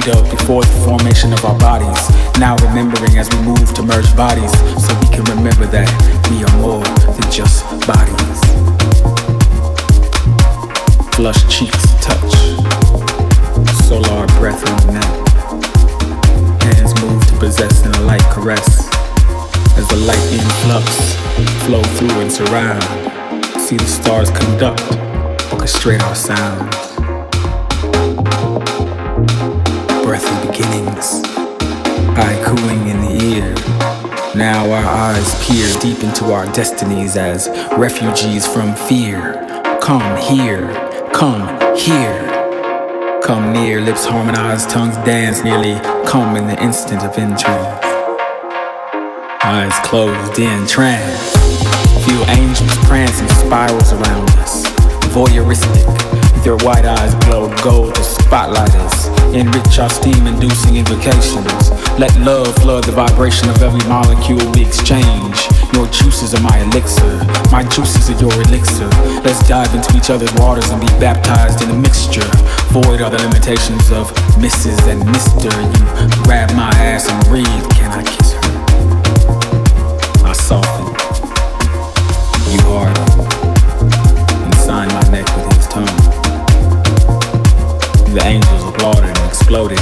dreamed of before the formation of our bodies. Now remembering as we move to merge bodies. So we can remember that we are more than just bodies. Flush cheeks touch. Solar breath on neck. Hands move to possess in a light caress. As the light influx flow through and surround. See the stars conduct, orchestrate our sounds. Eye cooling in the ear. Now our eyes peer deep into our destinies as refugees from fear. Come here, come here. Come near, lips harmonize, tongues dance, nearly come in the instant of entrance. Eyes closed in trance. Feel angels prancing spirals around us. Voyeuristic, their white eyes glow gold to spotlight us. Enrich our steam inducing invocations. Let love flood the vibration of every molecule we exchange. Your juices are my elixir, my juices are your elixir. Let's dive into each other's waters and be baptized in a mixture. Void are the limitations of Mrs. and Mr. You grab my ass and breathe. Can I kiss her? I soften. You hard and sign my neck with his tongue. The angels applauded and exploded